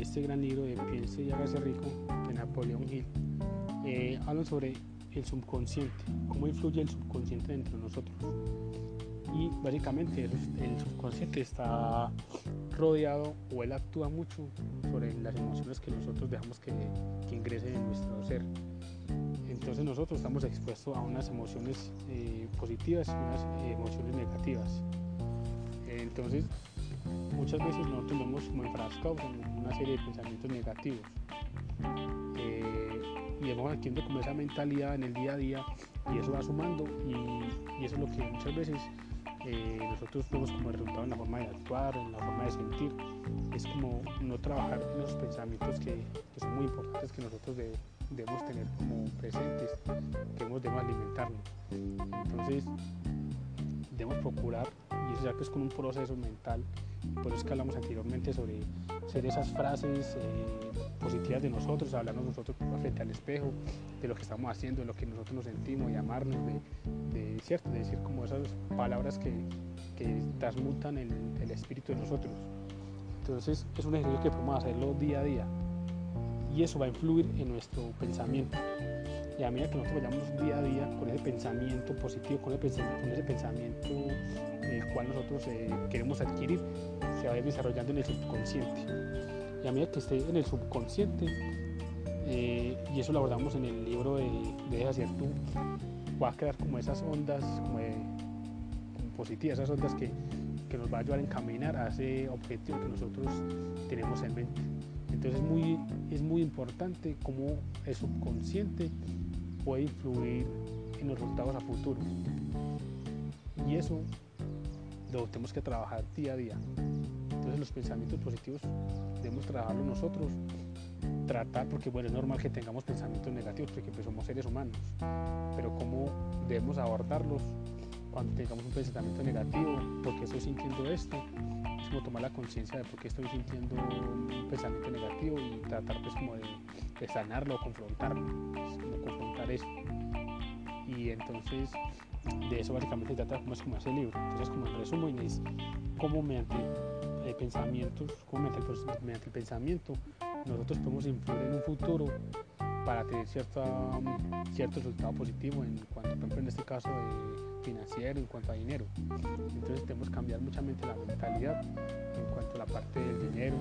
este gran libro de Piense y hágase rico de Napoleón Hill, eh, hablan sobre el subconsciente, cómo influye el subconsciente dentro de nosotros. Y básicamente el subconsciente está rodeado o él actúa mucho sobre las emociones que nosotros dejamos que, que ingresen en nuestro ser. Entonces nosotros estamos expuestos a unas emociones eh, positivas y unas emociones negativas. Entonces muchas veces nosotros vemos como enfrascados en una serie de pensamientos negativos. Eh, y vamos adquiriendo como esa mentalidad en el día a día y eso va sumando y, eso es lo que muchas veces eh, nosotros vemos como resultado en la forma de actuar, en la forma de sentir. Es como no trabajar en los pensamientos que, son muy importantes que nosotros debemos tener como presentes, que debemos, debemos alimentarnos. Entonces, debemos procurar, y eso ya que es con un proceso mental, por eso es que hablamos anteriormente sobre ser esas frases eh, positivas de nosotros, hablarnos nosotros frente al espejo, de lo que estamos haciendo, de lo que nosotros nos sentimos y amarnos, de, cierto, de decir como esas palabras que, que transmutan el, el espíritu de nosotros. Entonces es un ejercicio que podemos hacerlo día a día y eso va a influir en nuestro pensamiento. Y a medida que nosotros vayamos día a día con ese pensamiento positivo, con ese, con ese pensamiento el cual nosotros eh, queremos adquirir, se va a ir desarrollando en el subconsciente. Y a medida que esté en el subconsciente, eh, y eso lo abordamos en el libro de, Deja ser tú, va a crear como esas ondas como, positivas, esas ondas que, que nos va a ayudar a encaminar a ese objetivo que nosotros tenemos en mente. Entonces es muy, es muy importante cómo el subconsciente puede influir en los resultados a futuro. Y eso lo tenemos que trabajar día a día. Entonces los pensamientos positivos debemos trabajarlos nosotros, tratar, porque bueno, es normal que tengamos pensamientos negativos, porque pues, somos seres humanos, pero cómo debemos abordarlos cuando tengamos un pensamiento negativo, porque estoy sintiendo esto, es como tomar la conciencia de por qué estoy sintiendo un pensamiento negativo y tratar pues como de, sanarlo, confrontarlo, pues, confrontar eso. Y entonces de eso básicamente trata como es como ese libro. Entonces como en resumen es cómo mediante eh, pensamientos, cómo mediante, mediante, el pensamiento nosotros podemos influir en un futuro para tener cierta, cierto resultado positivo en cuanto, por ejemplo, en este caso financiero, en cuanto a dinero. Entonces tenemos que cambiar muchamente la mentalidad en cuanto a la parte del dinero,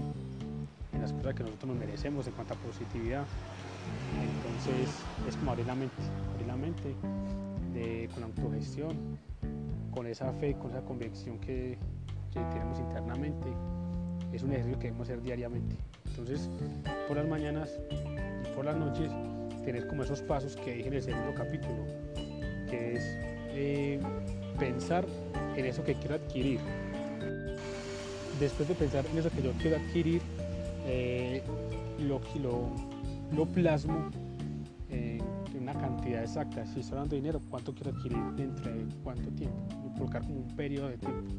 en las cosas que nosotros nos merecemos, en cuanto a positividad. Entonces es como abrir la mente, abrir la mente con la autogestión, con esa fe, con esa convicción que, tenemos internamente. Es un ejercicio que debemos hacer diariamente. Entonces, por las mañanas por las noches, tener como esos pasos que dije en el segundo capítulo, que es eh, pensar en eso que quiero adquirir. Después de pensar en eso que yo quiero adquirir, eh, lo, lo, lo plasmo una cantidad exacta. Si estoy hablando de dinero, ¿cuánto quiero adquirir dentro de cuánto tiempo? Colocar como un periodo de tiempo,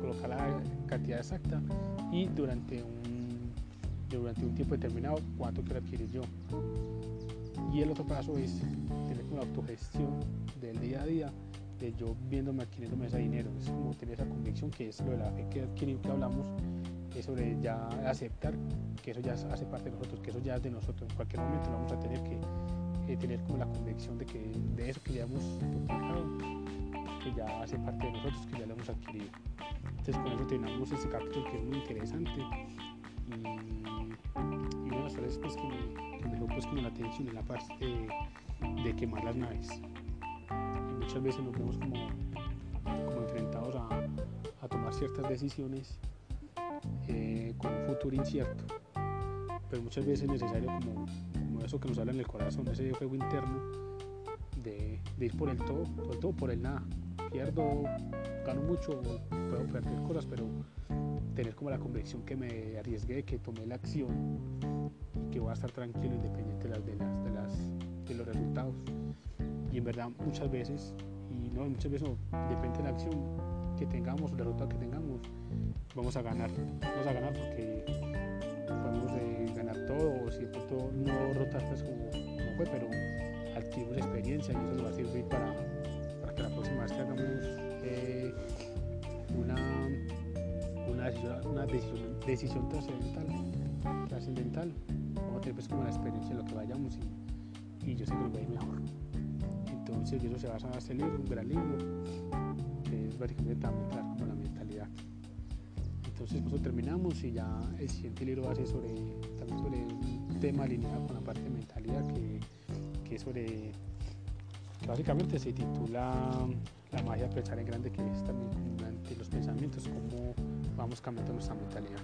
colocar la cantidad exacta y durante un, durante un tiempo determinado, ¿cuánto quiero adquirir yo? Y el otro paso es tener una autogestión del día a día, de yo viéndome adquiriéndome ese dinero. Es como tener esa convicción que es lo de la fe que adquirir que hablamos, es sobre ya aceptar que eso ya hace parte de nosotros, que eso ya es de nosotros. En cualquier momento lo vamos a tener que tener como la convicción de que de eso que ya hemos tocado, que ya hace parte de nosotros, que ya lo hemos adquirido. Entonces con eso terminamos este capítulo que es muy interesante y, y una de las cosas pues, que, me, que me dejó pues, como la atención en la parte de, de, quemar las naves. Y muchas veces nos vemos como, enfrentados a, tomar ciertas decisiones eh, con un futuro incierto, pero muchas veces es necesario como eso que nos habla en el corazón, ese juego interno de, ir por el todo, por todo por el nada. Pierdo, gano mucho, puedo perder cosas, pero tener como la convicción que me arriesgué, que tomé la acción y que voy a estar tranquilo independiente de, las, de, las, de, de los resultados. Y en verdad muchas veces, y no muchas veces depende de la acción que tengamos, el resultado que tengamos, vamos a ganar. Vamos a ganar porque podemos ganar todo, o si todo no rotaste como, como, fue, pero adquirimos experiencia y eso nos va a servir para, para que la próxima vez que hagamos eh, una, una, decisión, trascendental trascendental, vamos a tener pues como la experiencia de lo que vayamos y, yo sé que nos va a ir mejor. Entonces, eso se basa en este libro, un gran libro, que es básicamente también como la mentalidad. Entonces, nosotros terminamos y ya el siguiente libro va a ser sobre, también sobre un tema alineado con la parte de mentalidad, que, que es sobre, básicamente se titula La magia de pensar en grande, que es también durante los pensamientos, cómo vamos cambiando nuestra mentalidad.